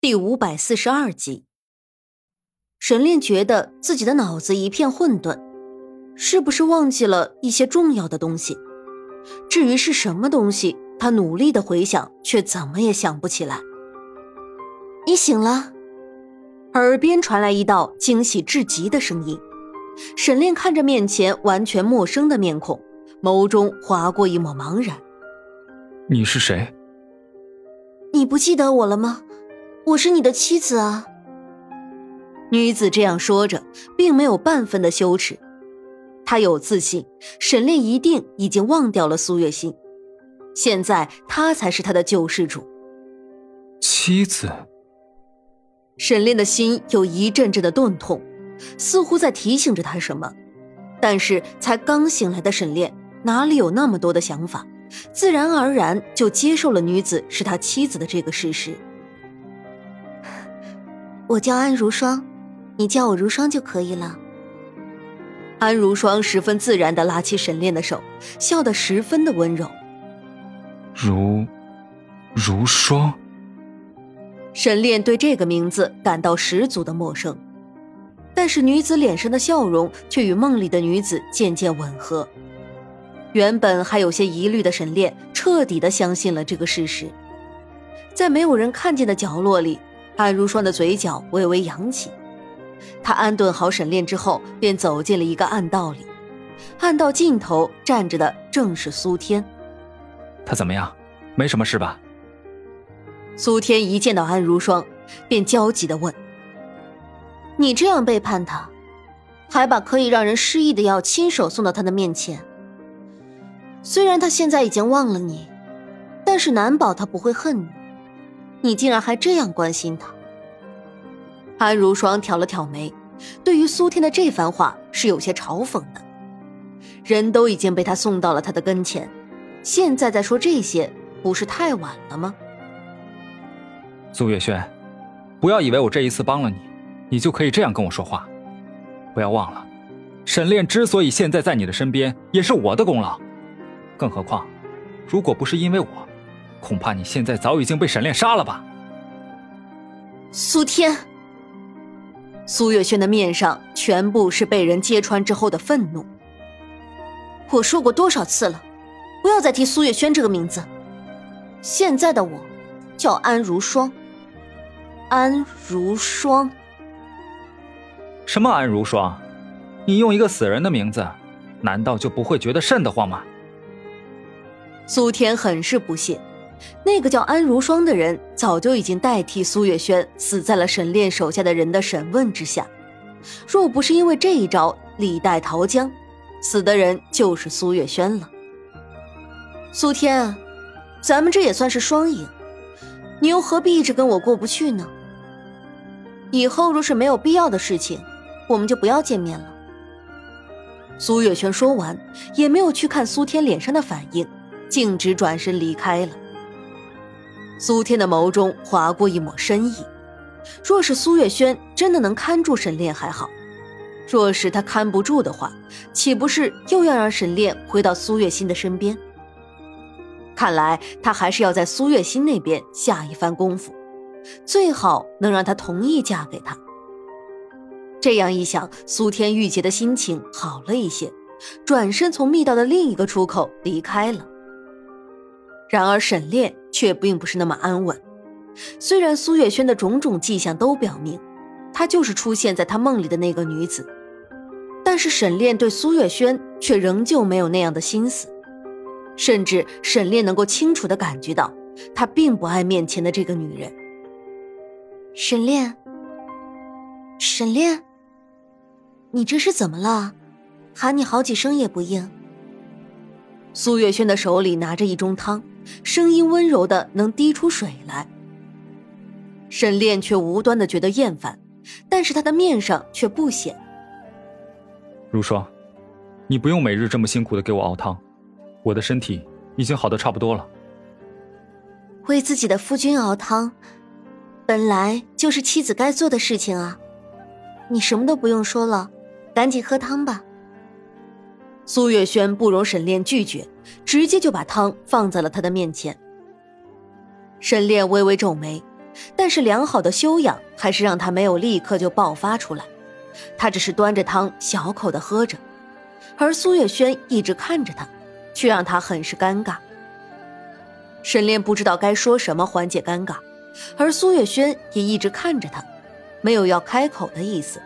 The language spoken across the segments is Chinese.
第五百四十二集，沈炼觉得自己的脑子一片混沌，是不是忘记了一些重要的东西？至于是什么东西，他努力的回想，却怎么也想不起来。你醒了，耳边传来一道惊喜至极的声音。沈炼看着面前完全陌生的面孔，眸中划过一抹茫然。你是谁？你不记得我了吗？我是你的妻子啊！女子这样说着，并没有半分的羞耻。她有自信，沈炼一定已经忘掉了苏月心，现在她才是他的救世主。妻子。沈炼的心有一阵阵的钝痛，似乎在提醒着他什么。但是才刚醒来的沈炼哪里有那么多的想法，自然而然就接受了女子是他妻子的这个事实。我叫安如霜，你叫我如霜就可以了。安如霜十分自然的拉起沈炼的手，笑得十分的温柔。如，如霜。沈炼对这个名字感到十足的陌生，但是女子脸上的笑容却与梦里的女子渐渐吻合。原本还有些疑虑的沈炼，彻底的相信了这个事实。在没有人看见的角落里。安如霜的嘴角微微扬起，他安顿好沈炼之后，便走进了一个暗道里。暗道尽头站着的正是苏天。他怎么样？没什么事吧？苏天一见到安如霜，便焦急的问：“你这样背叛他，还把可以让人失忆的药亲手送到他的面前。虽然他现在已经忘了你，但是难保他不会恨你。”你竟然还这样关心他？安如霜挑了挑眉，对于苏天的这番话是有些嘲讽的。人都已经被他送到了他的跟前，现在再说这些，不是太晚了吗？苏月轩，不要以为我这一次帮了你，你就可以这样跟我说话。不要忘了，沈炼之所以现在在你的身边，也是我的功劳。更何况，如果不是因为我，恐怕你现在早已经被沈炼杀了吧？苏天，苏月轩的面上全部是被人揭穿之后的愤怒。我说过多少次了，不要再提苏月轩这个名字。现在的我叫安如霜。安如霜？什么安如霜？你用一个死人的名字，难道就不会觉得瘆得慌吗？苏天很是不屑。那个叫安如霜的人，早就已经代替苏月轩死在了沈炼手下的人的审问之下。若不是因为这一招李代桃僵，死的人就是苏月轩了。苏天，咱们这也算是双赢，你又何必一直跟我过不去呢？以后若是没有必要的事情，我们就不要见面了。苏月轩说完，也没有去看苏天脸上的反应，径直转身离开了。苏天的眸中划过一抹深意，若是苏月轩真的能看住沈炼还好，若是他看不住的话，岂不是又要让沈炼回到苏月心的身边？看来他还是要在苏月心那边下一番功夫，最好能让他同意嫁给他。这样一想，苏天郁结的心情好了一些，转身从密道的另一个出口离开了。然而沈炼。却并不是那么安稳。虽然苏月轩的种种迹象都表明，她就是出现在他梦里的那个女子，但是沈炼对苏月轩却仍旧没有那样的心思，甚至沈炼能够清楚的感觉到，他并不爱面前的这个女人。沈炼，沈炼，你这是怎么了？喊你好几声也不应。苏月轩的手里拿着一盅汤。声音温柔的能滴出水来，沈炼却无端的觉得厌烦，但是他的面上却不显。如霜，你不用每日这么辛苦的给我熬汤，我的身体已经好的差不多了。为自己的夫君熬汤，本来就是妻子该做的事情啊！你什么都不用说了，赶紧喝汤吧。苏月轩不容沈炼拒绝，直接就把汤放在了他的面前。沈炼微微皱眉，但是良好的修养还是让他没有立刻就爆发出来。他只是端着汤小口的喝着，而苏月轩一直看着他，却让他很是尴尬。沈炼不知道该说什么缓解尴尬，而苏月轩也一直看着他，没有要开口的意思。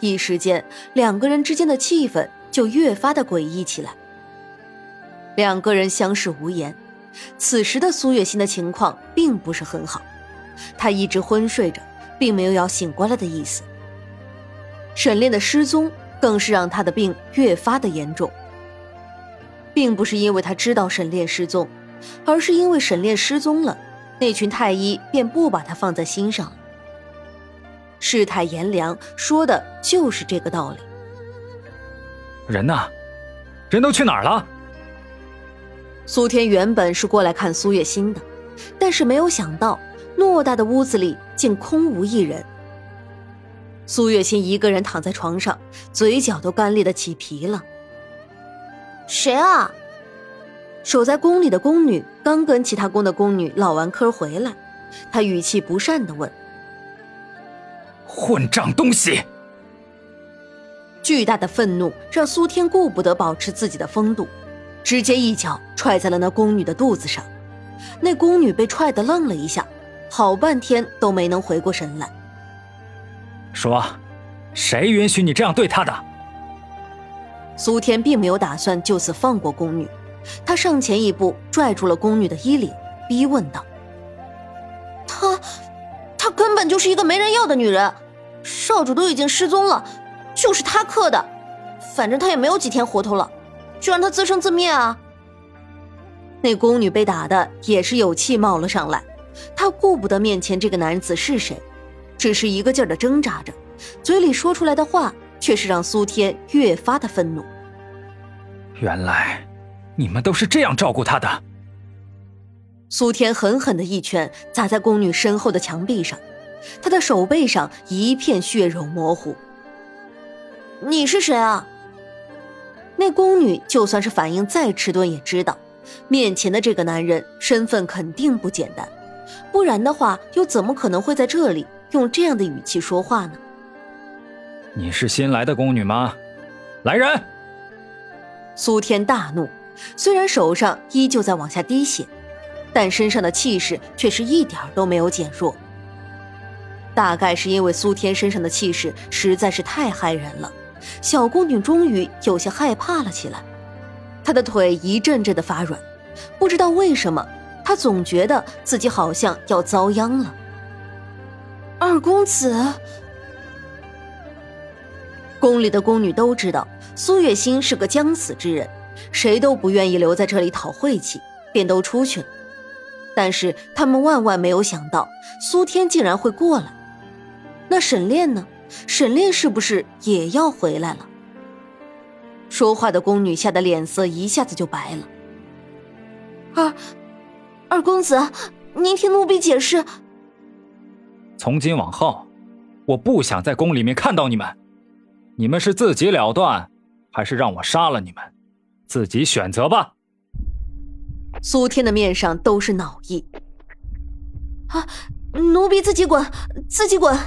一时间，两个人之间的气氛就越发的诡异起来。两个人相视无言。此时的苏月心的情况并不是很好，他一直昏睡着，并没有要醒过来的意思。沈炼的失踪更是让他的病越发的严重，并不是因为他知道沈炼失踪，而是因为沈炼失踪了，那群太医便不把他放在心上了。世态炎凉，说的就是这个道理。人呢？人都去哪儿了？苏天原本是过来看苏月心的，但是没有想到，偌大的屋子里竟空无一人。苏月心一个人躺在床上，嘴角都干裂的起皮了。谁啊？守在宫里的宫女刚跟其他宫的宫女唠完嗑回来，她语气不善的问。混账东西！巨大的愤怒让苏天顾不得保持自己的风度，直接一脚踹在了那宫女的肚子上。那宫女被踹得愣了一下，好半天都没能回过神来。说，谁允许你这样对她的？苏天并没有打算就此放过宫女，他上前一步拽住了宫女的衣领，逼问道：“她，她根本就是一个没人要的女人。”少主都已经失踪了，就是他刻的，反正他也没有几天活头了，就让他自生自灭啊！那宫女被打的也是有气冒了上来，她顾不得面前这个男子是谁，只是一个劲儿的挣扎着，嘴里说出来的话却是让苏天越发的愤怒。原来，你们都是这样照顾他的！苏天狠狠的一拳砸在宫女身后的墙壁上。她的手背上一片血肉模糊。你是谁啊？那宫女就算是反应再迟钝，也知道面前的这个男人身份肯定不简单，不然的话，又怎么可能会在这里用这样的语气说话呢？你是新来的宫女吗？来人！苏天大怒，虽然手上依旧在往下滴血，但身上的气势却是一点都没有减弱。大概是因为苏天身上的气势实在是太骇人了，小宫女终于有些害怕了起来，她的腿一阵阵的发软，不知道为什么，她总觉得自己好像要遭殃了。二公子，宫里的宫女都知道苏月心是个将死之人，谁都不愿意留在这里讨晦气，便都出去了。但是他们万万没有想到，苏天竟然会过来。那沈炼呢？沈炼是不是也要回来了？说话的宫女吓得脸色一下子就白了。二二公子，您听奴婢解释。从今往后，我不想在宫里面看到你们。你们是自己了断，还是让我杀了你们？自己选择吧。苏天的面上都是恼意。啊，奴婢自己滚，自己滚。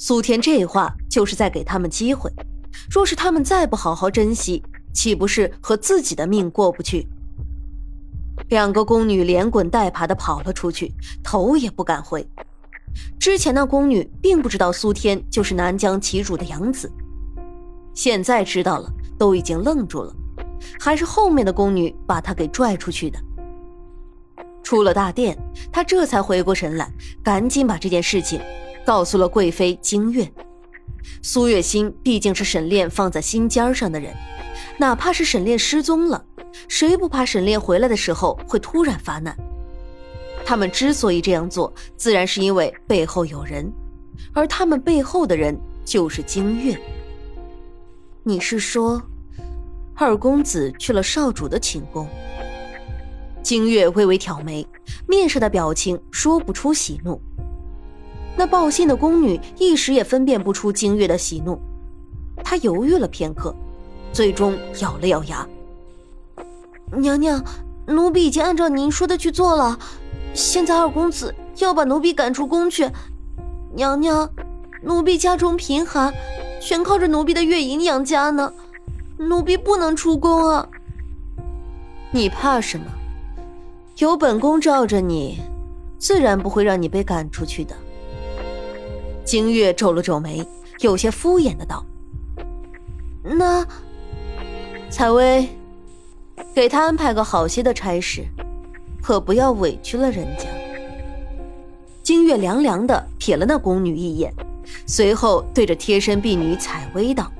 苏天这话就是在给他们机会，若是他们再不好好珍惜，岂不是和自己的命过不去？两个宫女连滚带爬的跑了出去，头也不敢回。之前那宫女并不知道苏天就是南疆旗主的养子，现在知道了，都已经愣住了。还是后面的宫女把他给拽出去的。出了大殿，他这才回过神来，赶紧把这件事情。告诉了贵妃金月，苏月心毕竟是沈炼放在心尖上的人，哪怕是沈炼失踪了，谁不怕沈炼回来的时候会突然发难？他们之所以这样做，自然是因为背后有人，而他们背后的人就是金月。你是说，二公子去了少主的寝宫？金月微微挑眉，面上的表情说不出喜怒。那报信的宫女一时也分辨不出金月的喜怒，她犹豫了片刻，最终咬了咬牙：“娘娘，奴婢已经按照您说的去做了，现在二公子要把奴婢赶出宫去，娘娘，奴婢家中贫寒，全靠着奴婢的月银养家呢，奴婢不能出宫啊。你怕什么？有本宫罩着你，自然不会让你被赶出去的。金月皱了皱眉，有些敷衍的道：“那，采薇，给他安排个好些的差事。”可不要委屈了人家。金月凉凉的瞥了那宫女一眼，随后对着贴身婢女采薇道：“